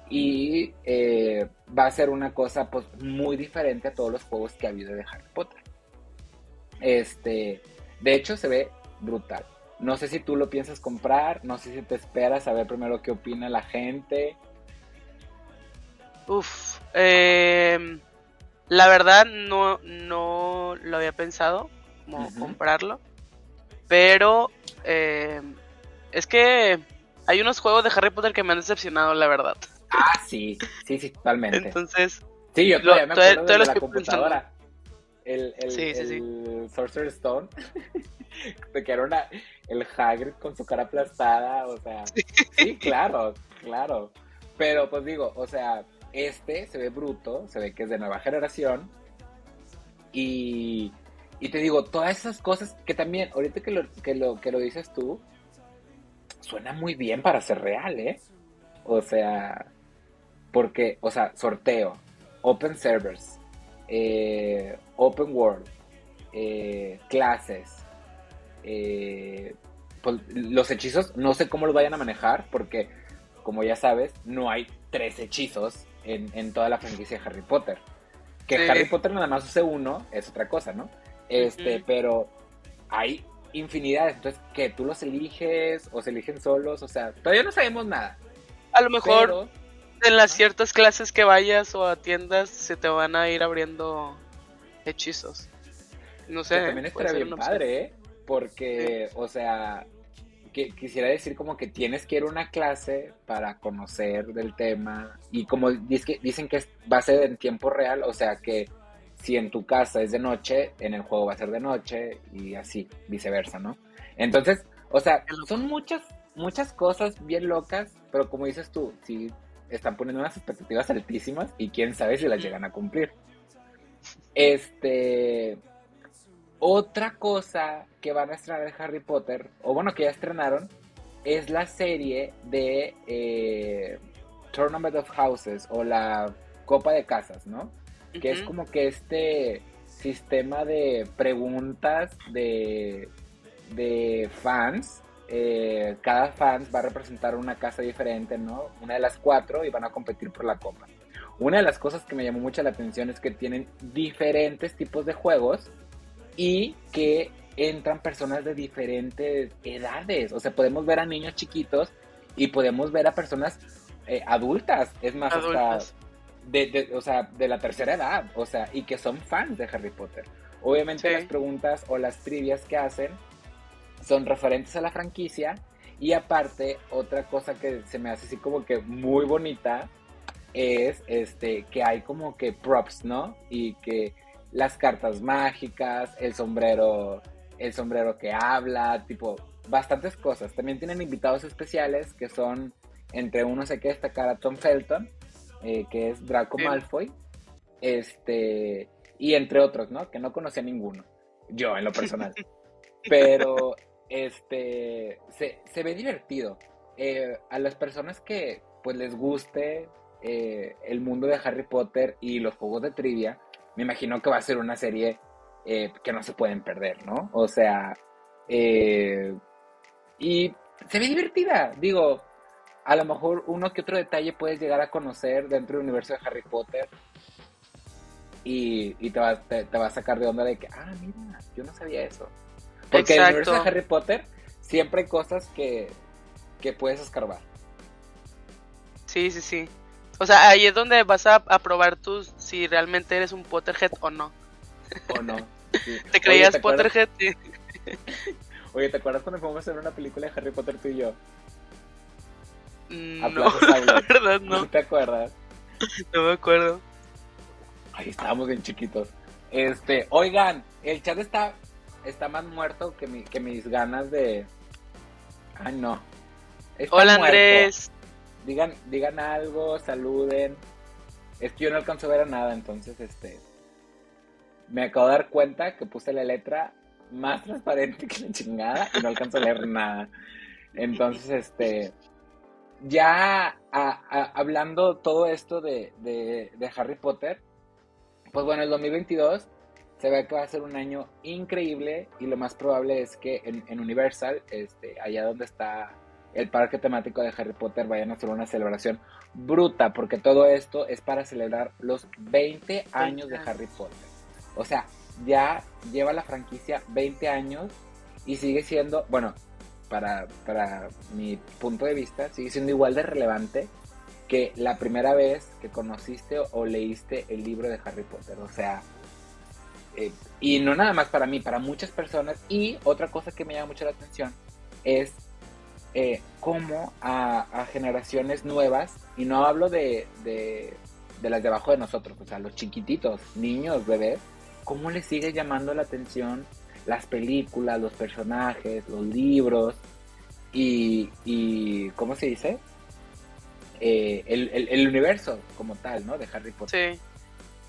Y eh, va a ser una cosa, pues, muy diferente a todos los juegos que ha habido de Harry Potter. Este, de hecho, se ve brutal. No sé si tú lo piensas comprar, no sé si te esperas a ver primero qué opina la gente. Uf, em, la verdad no, no lo había pensado como comprarlo, pero em, es que hay unos juegos de Harry Potter que me han decepcionado, la verdad. Ah, sí, sí, sí, totalmente. Entonces, sí, yo todavía me acuerdo de la computadora. El, el, Sorcerer Stone. *laughs* que era una, el Hagrid con su cara aplastada, o sea, sí, claro, claro. Pero pues digo, o sea, este se ve bruto, se ve que es de nueva generación. Y, y te digo, todas esas cosas que también, ahorita que lo, que lo, que lo dices tú, suena muy bien para ser real, ¿eh? O sea, porque, o sea, sorteo, open servers, eh, open world, eh, clases, eh, pues, los hechizos, no sé cómo los vayan a manejar, porque, como ya sabes, no hay tres hechizos en, toda la franquicia de Harry Potter. Que Harry Potter nada más use uno es otra cosa, ¿no? Este, pero hay infinidades. Entonces, que tú los eliges o se eligen solos, o sea, todavía no sabemos nada. A lo mejor en las ciertas clases que vayas o atiendas se te van a ir abriendo hechizos. No sé. también estaría bien padre, ¿eh? Porque, o sea, que, quisiera decir como que tienes que ir a una clase para conocer del tema y como dicen que va a ser en tiempo real, o sea que si en tu casa es de noche, en el juego va a ser de noche y así, viceversa, ¿no? Entonces, o sea, son muchas, muchas cosas bien locas, pero como dices tú, sí están poniendo unas expectativas altísimas y quién sabe si las llegan a cumplir. Este, otra cosa que van a estrenar de Harry Potter, o bueno, que ya estrenaron, es la serie de eh, Tournament of Houses o la Copa de Casas, ¿no? Que es como que este sistema de preguntas de, de fans. Eh, cada fans va a representar una casa diferente, ¿no? Una de las cuatro y van a competir por la copa. Una de las cosas que me llamó mucho la atención es que tienen diferentes tipos de juegos y que entran personas de diferentes edades. O sea, podemos ver a niños chiquitos y podemos ver a personas eh, adultas. Es más, hasta de, o sea, de la tercera edad. O sea, y que son fans de Harry Potter. Obviamente las preguntas o las trivias que hacen son referentes a la franquicia. Y aparte, otra cosa que se me hace así como que muy bonita es este que hay como que props, ¿no? Y que las cartas mágicas, el sombrero, el sombrero que habla, tipo, bastantes cosas. También tienen invitados especiales que son, entre unos hay que destacar a Tom Felton, eh, que es Draco Malfoy, este, y entre otros, ¿no? Que no conocía ninguno, yo en lo personal. *laughs* Pero, este, se, ve divertido. Eh, a las personas que, pues, les guste eh, el mundo de Harry Potter y los juegos de trivia, me imagino que va a ser una serie eh, que no se pueden perder, ¿no? O sea, y se ve divertida, digo, a lo mejor uno que otro detalle puedes llegar a conocer dentro del universo de Harry Potter y, te, va, te, a sacar de onda de que, ah, mira, yo no sabía eso. Porque en el universo de Harry Potter siempre hay cosas que, que puedes escarbar. Sí, sí, sí. O sea, ahí es donde vas a, probar tú si realmente eres un Potterhead o no. O no. *laughs* ¿Te creías Potterhead? *laughs* *laughs* Oye, ¿te acuerdas cuando fuimos a hacer una película de Harry Potter tú y yo? Mm, no, la verdad no. ¿Te acuerdas? No me acuerdo. Ahí estábamos bien chiquitos. Este, oigan, el chat está, está más muerto que, mi, que mis ganas de... Ay, no. Hola Andrés digan, digan algo, saluden. Es que yo no alcanzo a ver a nada, entonces este me acabo de dar cuenta que puse la letra más transparente que la chingada y no alcanzo a leer nada. Entonces, este, ya hablando todo esto de, de, Harry Potter, pues bueno, el 2022 se ve que va a ser un año increíble y lo más probable es que en, en Universal, este, allá donde está el parque temático de Harry Potter vayan a hacer una celebración bruta, porque todo esto es para celebrar los 20 años de Harry Potter. O sea, ya lleva la franquicia 20 años y sigue siendo, bueno, para, para mi punto de vista, sigue siendo igual de relevante que la primera vez que conociste o, leíste el libro de Harry Potter. O sea, eh, y no nada más para mí, para muchas personas. Y otra cosa que me llama mucho la atención es eh, como a, generaciones nuevas, y no hablo de, de, las de abajo de nosotros, o sea, los chiquititos, niños, bebés, cómo le sigue llamando la atención las películas, los personajes, los libros y, y ¿cómo se dice? Eh, el, universo como tal, ¿no? De Harry Potter. Sí.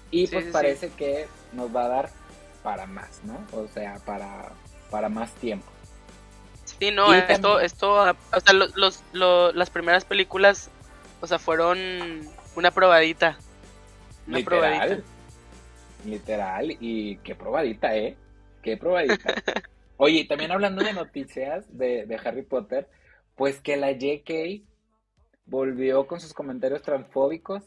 Y pues parece que nos va a dar para más, ¿no? O sea, para, para más tiempo. Sí, no, esto, esto, o sea, los, las primeras películas, o sea, fueron una probadita. Una probadita. Literal, y qué probadita, ¿eh? Qué probadita. *laughs* Oye, también hablando de noticias de, de Harry Potter, pues que la JK volvió con sus comentarios transfóbicos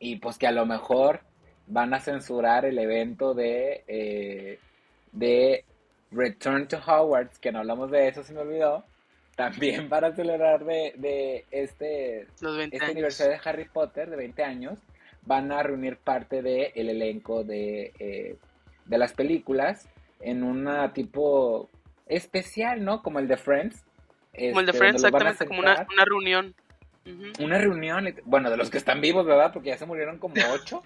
y pues que a lo mejor van a censurar el evento de, eh, de Return to Hogwarts, que no hablamos de eso, se me olvidó, también para celebrar de, de este, este aniversario de Harry Potter de 20 años, van a reunir parte del el elenco de, eh, de las películas en una tipo especial, ¿no? Como el de Friends, como el de este, Friends, exactamente, como una, una reunión. Una reunión, bueno, de los que están vivos, ¿verdad? Porque ya se murieron como *laughs* ocho.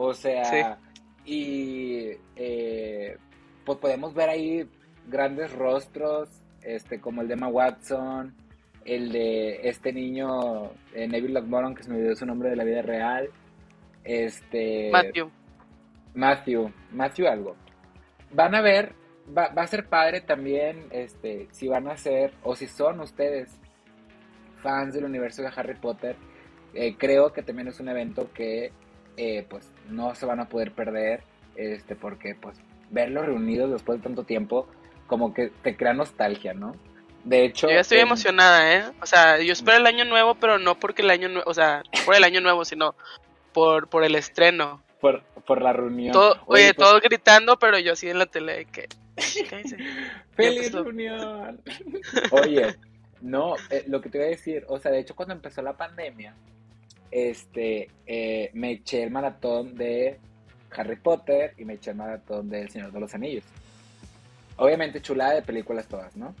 O sea, y eh, pues podemos ver ahí grandes rostros, este, como el de Emma Watson, el de este niño, eh, Neville Lockmoron, que se me olvidó su nombre de la vida real. Este. Matthew. Matthew, Matthew algo. Van a ver va, a ser padre también este, si van a ser, o si son ustedes fans del universo de Harry Potter, eh, creo que también es un evento que eh, pues no se van a poder perder, este, porque pues verlos reunidos después de tanto tiempo, como que te crea nostalgia, ¿no? De hecho... Yo ya estoy emocionada, ¿eh? O sea, yo espero el año nuevo, pero no porque el año nuevo, o sea, por el año nuevo, sino por, por el estreno. Por, por la reunión. oye, pues todos gritando, pero yo así en la tele que *laughs* ¡Feliz reunión! *laughs* Oye, no, eh, lo que te voy a decir, o sea, de hecho cuando empezó la pandemia, este, eh, me eché el maratón de Harry Potter y me eché el maratón de El Señor de los Anillos. Obviamente chulada de películas todas, ¿no?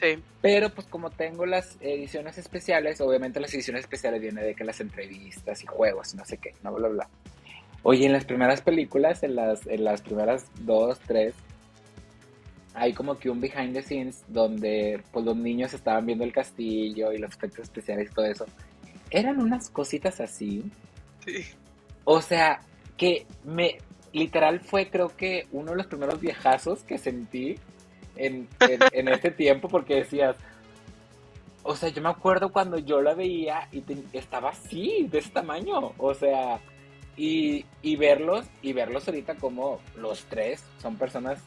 Sí. Pero pues como tengo las ediciones especiales, obviamente las ediciones especiales vienen de que las entrevistas y juegos y no sé qué, no bla bla. Oye, en las primeras películas, en las, en las primeras dos, tres, hay como que un behind the scenes donde pues los niños estaban viendo el castillo y los efectos especiales y todo eso. Eran unas cositas así. Sí. O sea, que me literal fue creo que uno de los primeros viejazos que sentí en, en, *laughs* este tiempo porque decías, o sea, yo me acuerdo cuando yo la veía y estaba así, de ese tamaño, o sea, y, y verlos, y verlos ahorita como los tres son personas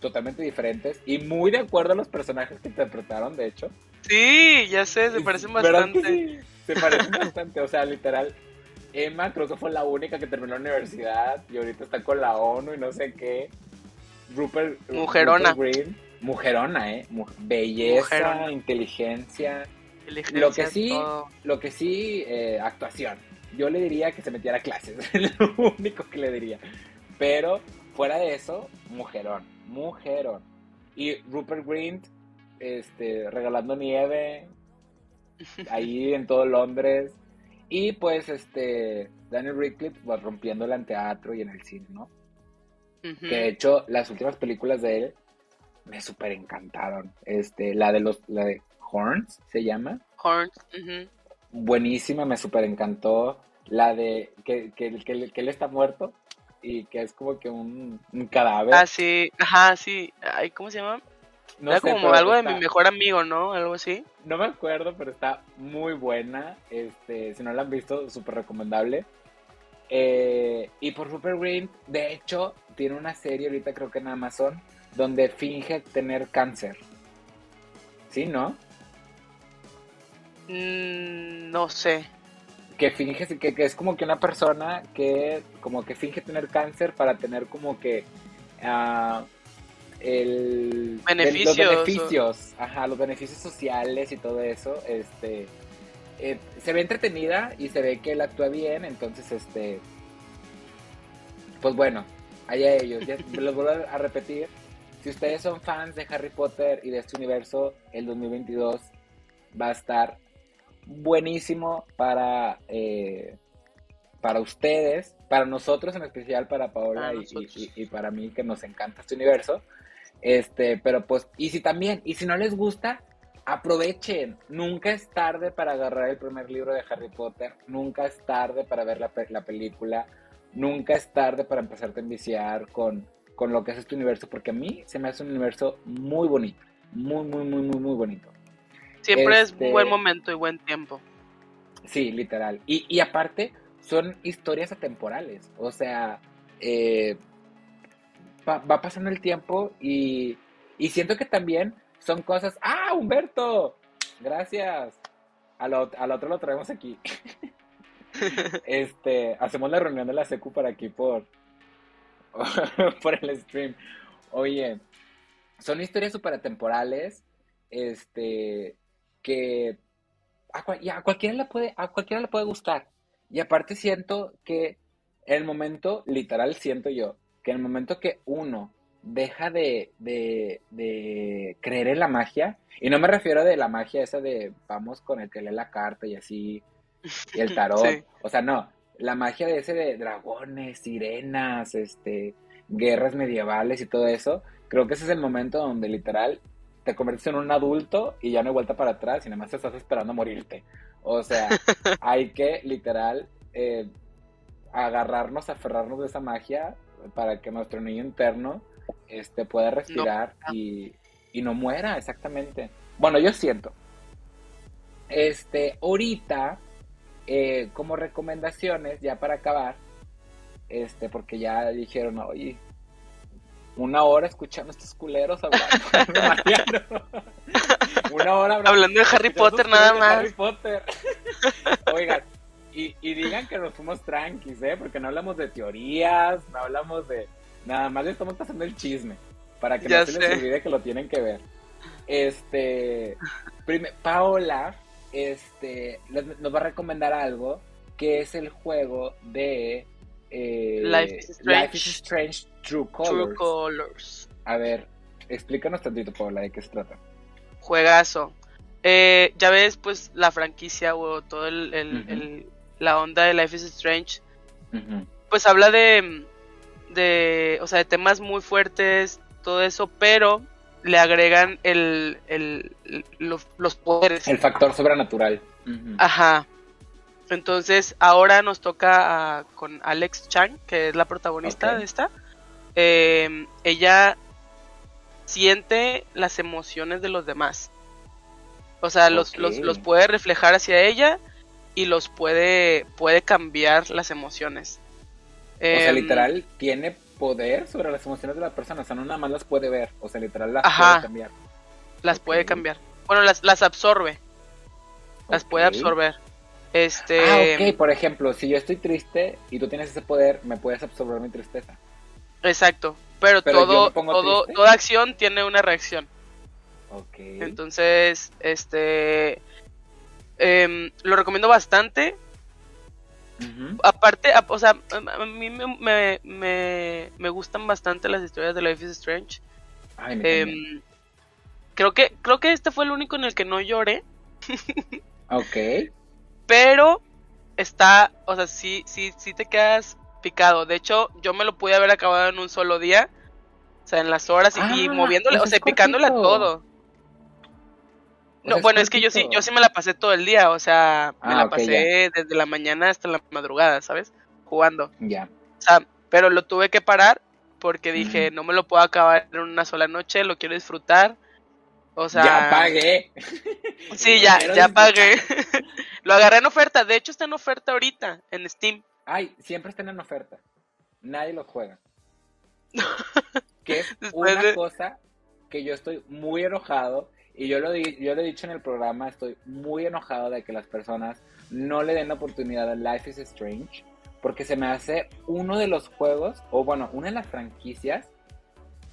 totalmente diferentes y muy de acuerdo a los personajes que interpretaron, de hecho. Sí, ya sé, se parecen bastante. Se parecen bastante, o sea, literal. Emma creo que fue la única que terminó la universidad y ahorita está con la ONU y no sé qué. Rupert, Mujerona. Green, mujerona, eh. Belleza, inteligencia. Lo que sí, lo que sí, eh, actuación. Yo le diría que se metiera a clases, *laughs* es lo único que le diría. Pero fuera de eso, mujerón mujerón. Y Rupert Grint, este, regalando nieve ahí en todo Londres. Y pues, este, Daniel Radcliffe pues, rompiendo en teatro y en el cine, ¿no? Que de hecho, las últimas películas de él me súper encantaron. Este, la de los, la de Horns, se llama. Horns, Buenísima, me súper encantó. La de que, que, que, que él está muerto y que es como que un, cadáver. Ah, sí, ajá, sí. Ay, ¿Cómo se llama? No Era como algo de mi mejor amigo, ¿no? Algo así. No me acuerdo, pero está muy buena. Este, si no la han visto, súper recomendable. Eh, y por Super Green, de hecho, tiene una serie ahorita creo que en Amazon donde finge tener cáncer. ¿Sí, no? Mm, no sé que finge que, es como que una persona que como que finge tener cáncer para tener como que uh, el beneficios, los beneficios ajá los beneficios sociales y todo eso este eh, se ve entretenida y se ve que él actúa bien entonces este pues bueno allá ellos ya *laughs* los vuelvo a repetir si ustedes son fans de Harry Potter y de este universo el 2022 va a estar buenísimo para, eh, para ustedes, para nosotros en especial, para Paola y, para mí que nos encanta este universo. Este, pero pues, y si también, y si no les gusta, aprovechen. Nunca es tarde para agarrar el primer libro de Harry Potter. Nunca es tarde para ver la, la película. Nunca es tarde para empezarte a enviciar con, con lo que es este universo, porque a mí se me hace un universo muy bonito. Muy, muy, muy, muy, muy bonito. Siempre es este buen momento y buen tiempo. Sí, literal. Y, y aparte, son historias atemporales. O sea, eh, va, pasando el tiempo y, y, siento que también son cosas. ¡Ah, Humberto! Gracias. Al, otro lo traemos aquí. *laughs* este, hacemos la reunión de la secu para aquí por, *laughs* por el stream. Oye, son historias súper atemporales. Este, que a, cualquiera le puede, a cualquiera le puede gustar. Y aparte siento que en el momento, literal siento yo, que en el momento que uno deja de, de, creer en la magia, y no me refiero de la magia esa de vamos con el que lee la carta y así, y el *laughs* tarot, o sea, no, la magia de ese de dragones, sirenas, este, guerras medievales y todo eso, creo que ese es el momento donde literal te conviertes en un adulto y ya no hay vuelta para atrás y nada más te estás esperando a morirte. O sea, *laughs* hay que literal eh, agarrarnos, aferrarnos de esa magia para que nuestro niño interno este, pueda respirar y, no muera, exactamente. Bueno, yo siento. Este, ahorita, eh, como recomendaciones, ya para acabar, este, porque ya dijeron, oye, una hora escuchando a estos culeros hablando. *laughs* una hora hablando, de Harry Potter nada más. Harry Potter. Oigan, y, y, digan que nos fuimos tranquis, ¿eh? Porque no hablamos de teorías, no hablamos de... Nada más le estamos pasando el chisme. Para que no se les olvide que lo tienen que ver. Este... Paola este, nos va a recomendar algo que es el juego de eh, Life, is Strange, True, Colors. A ver, explícanos tantito, Paula, de qué se trata. Juegazo. Eh, ya ves, pues, la franquicia o todo el, la onda de Life is Strange. Pues habla de, de, o sea, de temas muy fuertes, todo eso, pero le agregan el, el, los, poderes. El factor sobrenatural. Ajá. Entonces ahora nos toca con Alex Chang, que es la protagonista de esta. Eh, ella siente las emociones de los demás. O sea, los, los, puede reflejar hacia ella y los puede, puede cambiar las emociones. o sea, em, literal, tiene poder sobre las emociones de la persona. O sea, no nada más las puede ver. O sea, literal, las puede cambiar. Las puede cambiar. Bueno, las, las absorbe. Las puede absorber. Este... Ah, ok, por ejemplo, si yo estoy triste y tú tienes ese poder, me puedes absorber mi tristeza. Exacto, pero, todo, todo toda acción tiene una reacción. Ok. Entonces, este... Em, lo recomiendo bastante. Aparte, o sea, a mí me, me, me, gustan bastante las historias de Life is Strange. Ay, em, creo que creo que este fue el único en el que no lloré. *laughs* ok. Pero está, o sea, sí, sí, sí te quedas picado. De hecho, yo me lo pude haber acabado en un solo día. O sea, en las horas y, ah, moviéndole, o sea, picándole a todo. No, bueno, es que yo sí, yo sí me la pasé todo el día, o sea, me ah, la pasé desde la mañana hasta la madrugada, ¿sabes? Jugando. Ya. O sea, pero lo tuve que parar porque dije, no me lo puedo acabar en una sola noche, lo quiero disfrutar. O sea, ya pagué. Sí, ya, ya pagué. *laughs* lo agarré en oferta. De hecho, está en oferta ahorita en Steam. Ay, siempre están en oferta. Nadie lo juega. *laughs* que es una cosa que yo estoy muy enojado. Y yo lo, yo lo he dicho en el programa, estoy muy enojado de que las personas no le den la oportunidad a Life is Strange. Porque se me hace uno de los juegos, o bueno, una de las franquicias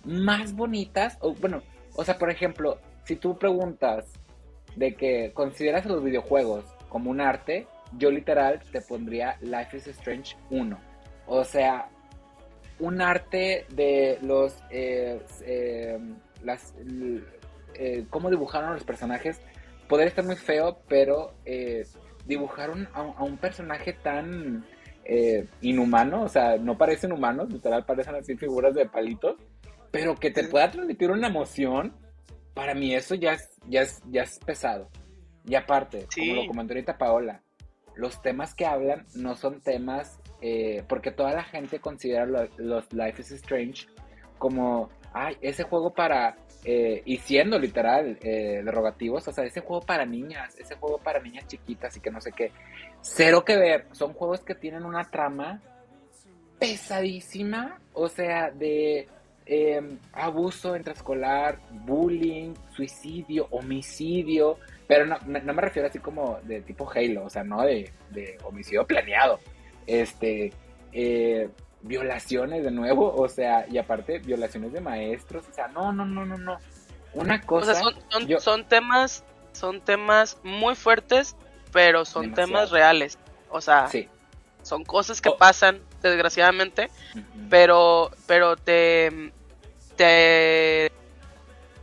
más bonitas. O bueno, o sea, por ejemplo, si tú preguntas de que consideras los videojuegos como un arte, yo literal te pondría Life is Strange 1. O sea, un arte de los... Eh, eh, las, eh, cómo dibujaron a los personajes. Podría estar muy feo, pero dibujaron a, un personaje tan eh, inhumano, o sea, no parecen humanos, literal parecen así figuras de palitos, pero que te pueda transmitir una emoción, para mí eso ya es, ya es, ya es pesado. Y aparte, como lo comentó ahorita Paola, los temas que hablan no son temas, eh, porque toda la gente considera los Life is Strange como, ay, ese juego para, eh, y siendo literal eh, derogativos, o sea, ese juego para niñas, ese juego para niñas chiquitas y que no sé qué. Cero que ver, son juegos que tienen una trama pesadísima, o sea, de em, abuso intraescolar, bullying, suicidio, homicidio, pero no, no, me refiero así como de tipo Halo, o sea, no de, homicidio planeado. Este, eh, violaciones de nuevo, o sea, y aparte violaciones de maestros, o sea, no, no, no, no, no. Una cosa. son, son, temas, son temas muy fuertes, pero son temas reales. O sea, son cosas que oh. pasan, desgraciadamente, pero, pero te, te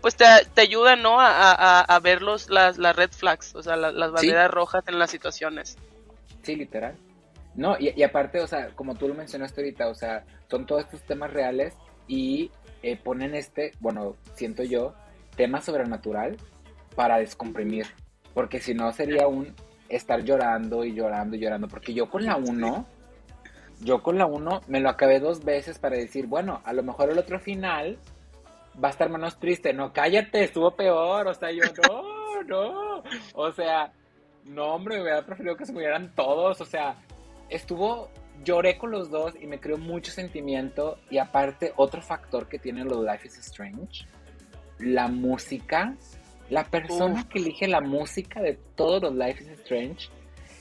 pues te, te ayuda, ¿no? A, a, ver los, las, las red flags, o sea, las, banderas rojas en las situaciones. Sí, literal. No, y, aparte, o sea, como tú lo mencionaste ahorita, o sea, son todos estos temas reales y eh, ponen este, bueno, siento yo, tema sobrenatural para descomprimir. Porque si no sería un estar llorando y llorando y llorando. Porque yo con la 1, yo con la 1 me lo acabé dos veces para decir, bueno, a lo mejor el otro final va a estar menos triste. No, cállate, estuvo peor. O sea, yo, *laughs* no, no. O sea, no, hombre, me hubiera preferido que se murieran todos. O sea, estuvo, lloré con los dos y me creó mucho sentimiento. Y aparte, otro factor que tiene los Life is Strange, la música. La persona que elige la música de todos los Life is Strange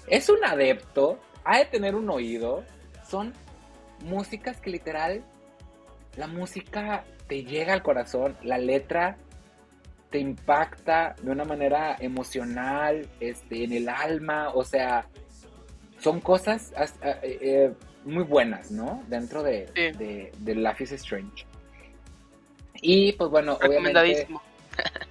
es un adepto, ha de tener un oído. Son músicas que literal, la música te llega al corazón, la letra te impacta de una manera emocional, este, en el alma, o sea, son cosas eh, eh, muy buenas, ¿no? Dentro de, de, Life is Strange. Y pues bueno, recomendadísimo.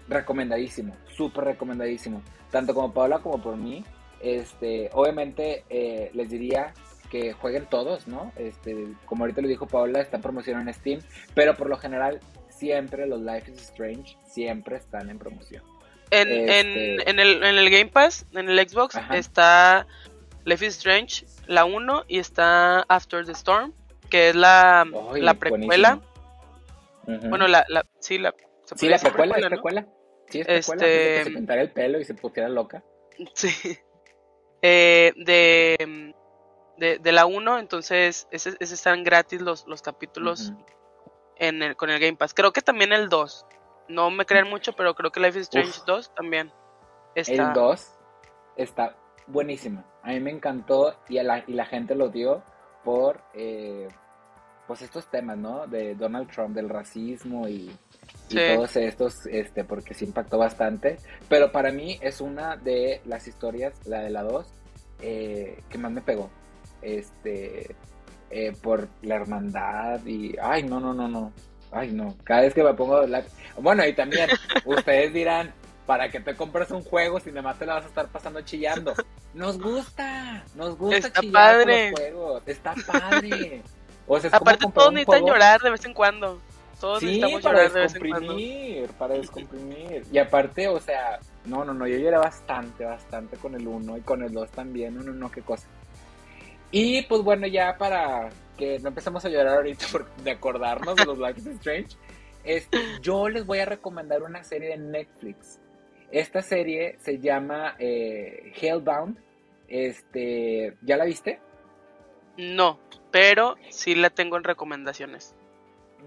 recomendadísimo, súper recomendadísimo. Tanto como Paola como por mí. Este, obviamente eh, les diría que jueguen todos, ¿no? Este, como ahorita lo dijo Paola, está en promoción en Steam, pero por lo general siempre los Life is Strange siempre están en promoción. En, este en, el, en el Game Pass, en el Xbox, está Life is Strange, la 1, y está After the Storm, que es la, la precuela. Bueno, la, la, sí, la, sí, la precuela, la precuela. Sí, es precuela. Este... Se pintara el pelo y se pusiera loca. *laughs* Sí. Eh, de, de, de, la 1, entonces, ese, ese, están gratis los, los capítulos en el, con el Game Pass. Creo que también el 2. No me creen mucho, pero creo que Life is Strange 2 también está. El 2 está buenísimo. A mí me encantó y, la, y la gente lo dio por eh, pues estos temas, ¿no? De Donald Trump, del racismo y, todos estos, este, porque se impactó bastante. Pero para mí es una de las historias, la de la 2, eh, que más me pegó. Este, eh, por la hermandad y, ay, no, no, no, no. Ay, no. Cada vez que me pongo la... Bueno, y también *laughs* ustedes dirán, ¿para que te compres un juego si además te la vas a estar pasando chillando? *laughs* Nos gusta, nos gusta Está padre. los juegos. Está padre. O sea, Aparte todos necesitan llorar de vez en cuando. Todos sí, necesitamos para llorar de vez en cuando. Para descomprimir. Y aparte, o sea, no, no, no, yo lloré bastante, bastante con el 1 y con el 2 también. No, no, no, qué cosa. Y pues bueno, ya para que no empecemos a llorar ahorita *laughs* por, de acordarnos de los Life is Strange, este, yo les voy a recomendar una serie de Netflix. Esta serie se llama eh, Hellbound. Este, ¿ya la viste? No, pero sí la tengo en recomendaciones.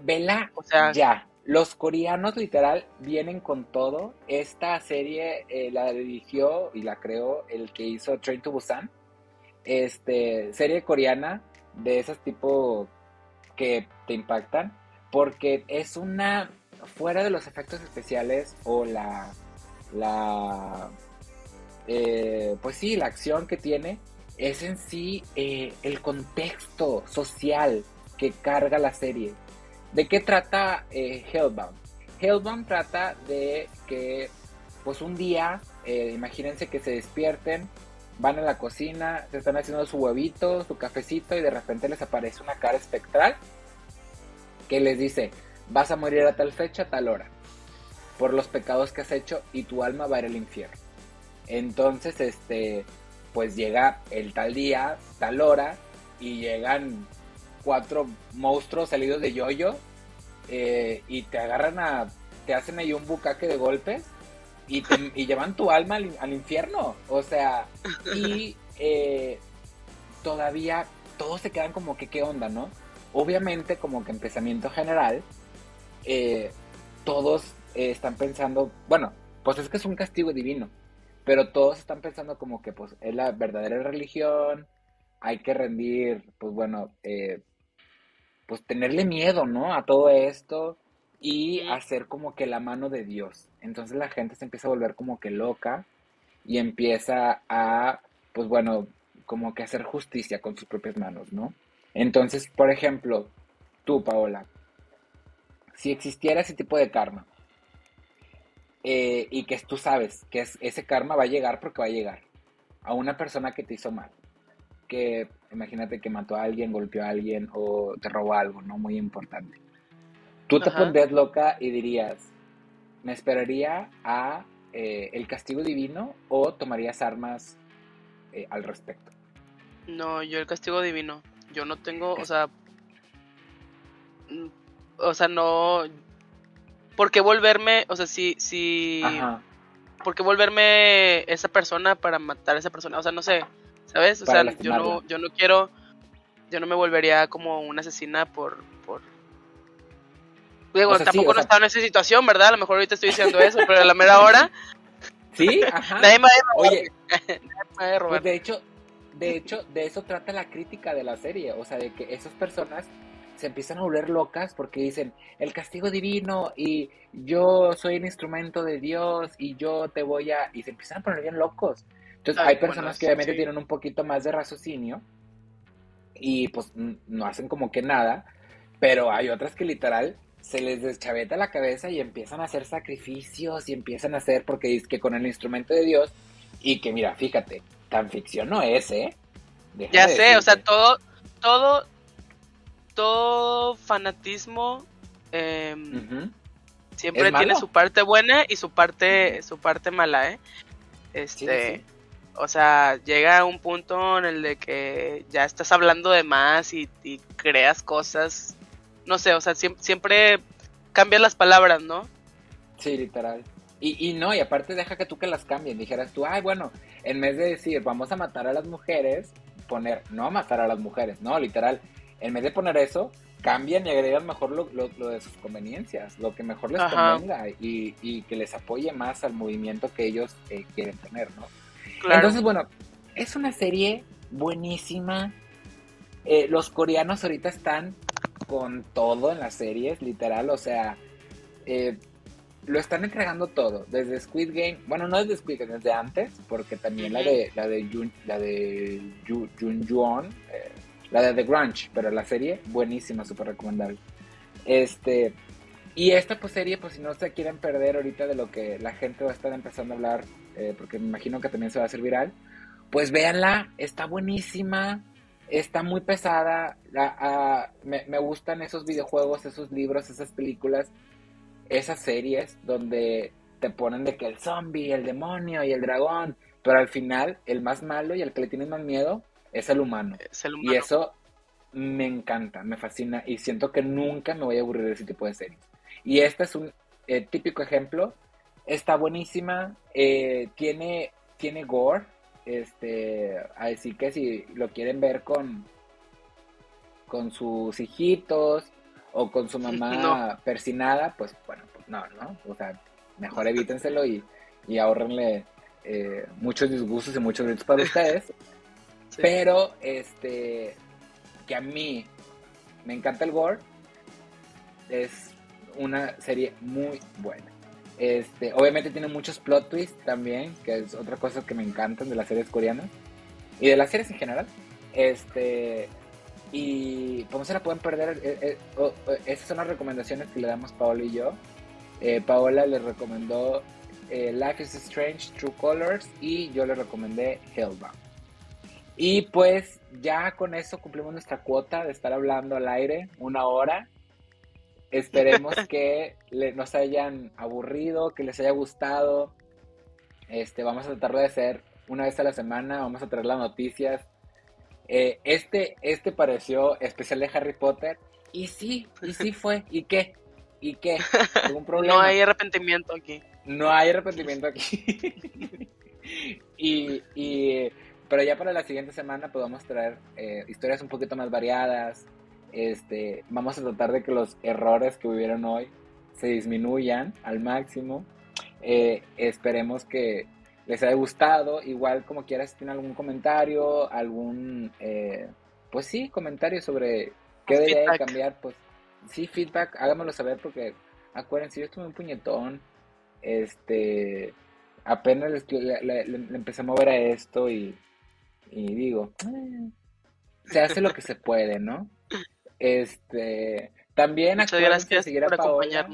Vela, o sea, ya. Los coreanos literal vienen con todo. Esta serie eh, la dirigió y la creó el que hizo Train to Busan este, serie coreana de esos tipo que te impactan, porque es una, fuera de los efectos especiales o la, la, eh, pues sí, la acción que tiene, es en sí eh, el contexto social que carga la serie. ¿De qué trata eh, Hellbound? Hellbound trata de que, pues un día, imagínense que se despierten van a la cocina, se están haciendo su huevito, su cafecito y de repente les aparece una cara espectral que les dice, vas a morir a tal fecha, tal hora, por los pecados que has hecho y tu alma va a ir al infierno. Entonces, este, pues llega el tal día, tal hora y llegan cuatro monstruos salidos de yoyo eh, y te agarran a, te hacen ahí un bucaque de golpes y, llevan tu alma al, infierno. O sea, y eh, todavía todos se quedan como que qué onda, ¿no? Obviamente como que en pensamiento general, eh, todos están pensando, bueno, pues es que es un castigo divino, pero todos están pensando como que pues es la verdadera religión, hay que rendir, pues bueno, eh, pues tenerle miedo, ¿no? A todo esto y hacer como que la mano de Dios. Entonces la gente se empieza a volver como que loca y empieza a, pues bueno, como que hacer justicia con sus propias manos, ¿no? Entonces, por ejemplo, tú, Paola, si existiera ese tipo de karma, eh, y que tú sabes que ese karma va a llegar porque va a llegar a una persona que te hizo mal, que imagínate que mató a alguien, golpeó a alguien o te robó algo, ¿no? Muy importante. Tú te pondrías loca y dirías, me esperaría a eh, el castigo divino o tomarías armas eh, al respecto. No, yo el castigo divino. Yo no tengo, o sea, mm, o sea, no, ¿por qué volverme, o sea, si, si, ¿por qué volverme esa persona para matar a esa persona? O sea, no sé, ¿sabes? O sea, yo no, yo no quiero, yo no me volvería como una asesina por, por... Digo, tampoco no estaba en esa situación, ¿verdad? A lo mejor ahorita estoy diciendo eso, pero a la mera hora... Sí, *laughs* ajá. Nadie me Oye, *laughs* pues de hecho, de hecho, de eso trata la crítica de la serie, o sea, de que esas personas se empiezan a volver locas porque dicen el castigo divino y yo soy un instrumento de Dios y yo te voy a... y se empiezan a poner bien locos. Entonces hay personas que obviamente tienen un poquito más de raciocinio y pues no hacen como que nada, pero hay otras que literal se les deschaveta la cabeza y empiezan a hacer sacrificios y empiezan a hacer porque es que con el instrumento de Dios y que mira, fíjate, tan ficción no es, ¿eh? ya sé, o sea, todo, todo, todo fanatismo em, siempre tiene su parte buena y su parte, su parte mala, ¿eh? Este, o sea, llega un punto en el de que ya estás hablando de más y, creas cosas, no sé, o sea, siempre, siempre cambias las palabras, ¿no? Sí, literal. Y, y no, y aparte deja que tú que las cambien. Dijeras tú, ay, bueno, en vez de decir vamos a matar a las mujeres, poner no matar a las mujeres, no, literal, en vez de poner eso, cambian y agregan mejor lo, de sus conveniencias, lo que mejor les convenga y, que les apoye más al movimiento que ellos eh, quieren tener, ¿no? Entonces, bueno, es una serie buenísima. Eh, los coreanos ahorita están con todo en las series, literal, o sea, eh, lo están entregando todo, desde Squid Game, bueno, no desde Squid Game, desde antes, porque también la de la de Jun, la de Jun, Juon, la de The Grunge, pero la serie, buenísima, súper recomendable. Este, y esta pues, serie, pues si no se quieren perder ahorita de lo que la gente va a estar empezando a hablar, eh, porque me imagino que también se va a hacer viral, pues véanla, está buenísima, está muy pesada, me, gustan esos videojuegos, esos libros, esas películas, esas series donde te ponen de que el zombie, el demonio y el dragón, pero al final el más malo y el que le tienes más miedo es el humano. Y eso me encanta, me fascina y siento que nunca me voy a aburrir de ese tipo de series. Y este es un eh, típico ejemplo. Está buenísima, eh, tiene, tiene gore, este, así que si lo quieren ver con, con sus hijitos o con su *laughs* mamá persinada, pues bueno, pues no, ¿no? O sea, mejor evítenselo y, y ahorrenle eh, muchos disgustos y muchos gritos para *laughs* ustedes. Pero, este, que a mí me encanta el gore, es una serie muy buena. Este, obviamente tiene muchos plot twists también, que es otra cosa que me encantan de las series coreanas y de las series en general. Este, y como se la pueden perder, eh, eh, esas son las recomendaciones que le damos Paola y yo. Eh, Paola le recomendó Life is Strange, True Colors y yo le recomendé Hellbound. Y pues ya con eso cumplimos nuestra cuota de estar hablando al aire una hora. Esperemos *laughs* que nos hayan aburrido, que les haya gustado. Este, vamos a tratar de hacer una vez a la semana, vamos a traer las noticias. Eh, este, este pareció especial de Harry Potter. Y sí, y sí fue. ¿Y qué? ¿Y qué? ¿Algún *laughs* problema? No hay arrepentimiento aquí. No hay arrepentimiento aquí. *laughs* y, y pero ya para la siguiente semana podemos traer eh, historias un poquito más variadas. Este, vamos a tratar de que los errores que hubieron hoy se disminuyan al máximo. Eh, esperemos que les haya gustado. Igual como quieras, si tienen algún comentario, algún, eh, pues sí, comentario sobre qué debería cambiar, pues sí, feedback, háganmelo saber porque acuérdense, yo estuve un puñetón. Este, apenas le empecé a mover a esto y y digo, eh, se hace lo que se puede, ¿no? Este, también Muchas acuérdense de seguir a Paola.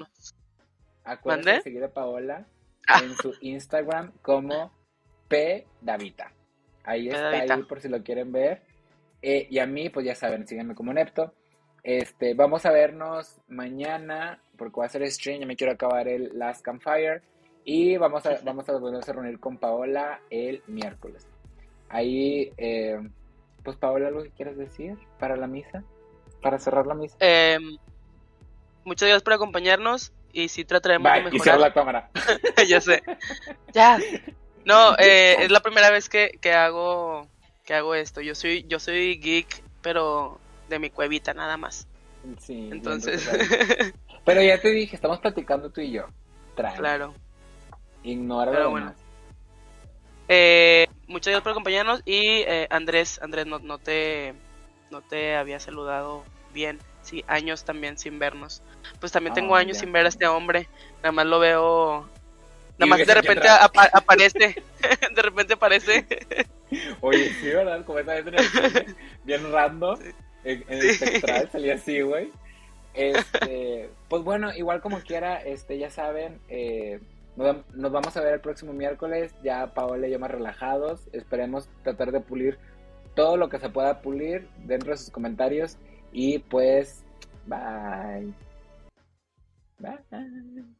Acuérdense de seguir a Paola ah. en su Instagram como P Davita. Ahí está, ahí por si lo quieren ver. Eh, y a mí, pues ya saben, síganme como Nepto. Este, vamos a vernos mañana, porque va a ser stream, ya me quiero acabar el Last Campfire. Y vamos a, vamos a volvernos a reunir con Paola el miércoles. Ahí, eh, pues Paola, ¿algo que quieras decir para la misa? Para cerrar la misa. Em, muchas gracias por acompañarnos y si trataremos de mejorar. la cámara. *laughs* ya sé. Ya. No, eh, es la primera vez que, que, hago que hago esto. Yo soy yo soy geek, pero de mi cuevita nada más. Sí. Entonces. pero ya te dije, estamos platicando tú y yo. Claro. Ignora lo bueno. Eh, muchas gracias por acompañarnos y eh, Andrés, Andrés, no, no, te, no te había saludado bien. Sí, años también sin vernos. Pues también tengo ah, años sin ver a este hombre. Nada más lo veo. Nada más de repente aparece. *laughs* de repente aparece. Oye, sí, ¿verdad? Como esa vez en el bien random. En, el spectral salía así, güey. *laughs* Este, pues bueno, igual como quiera, este, ya saben, eh, nos, vamos a ver el próximo miércoles, ya Paola y yo más relajados. Esperemos tratar de pulir todo lo que se pueda pulir dentro de sus comentarios. Y pues, bye. Bye.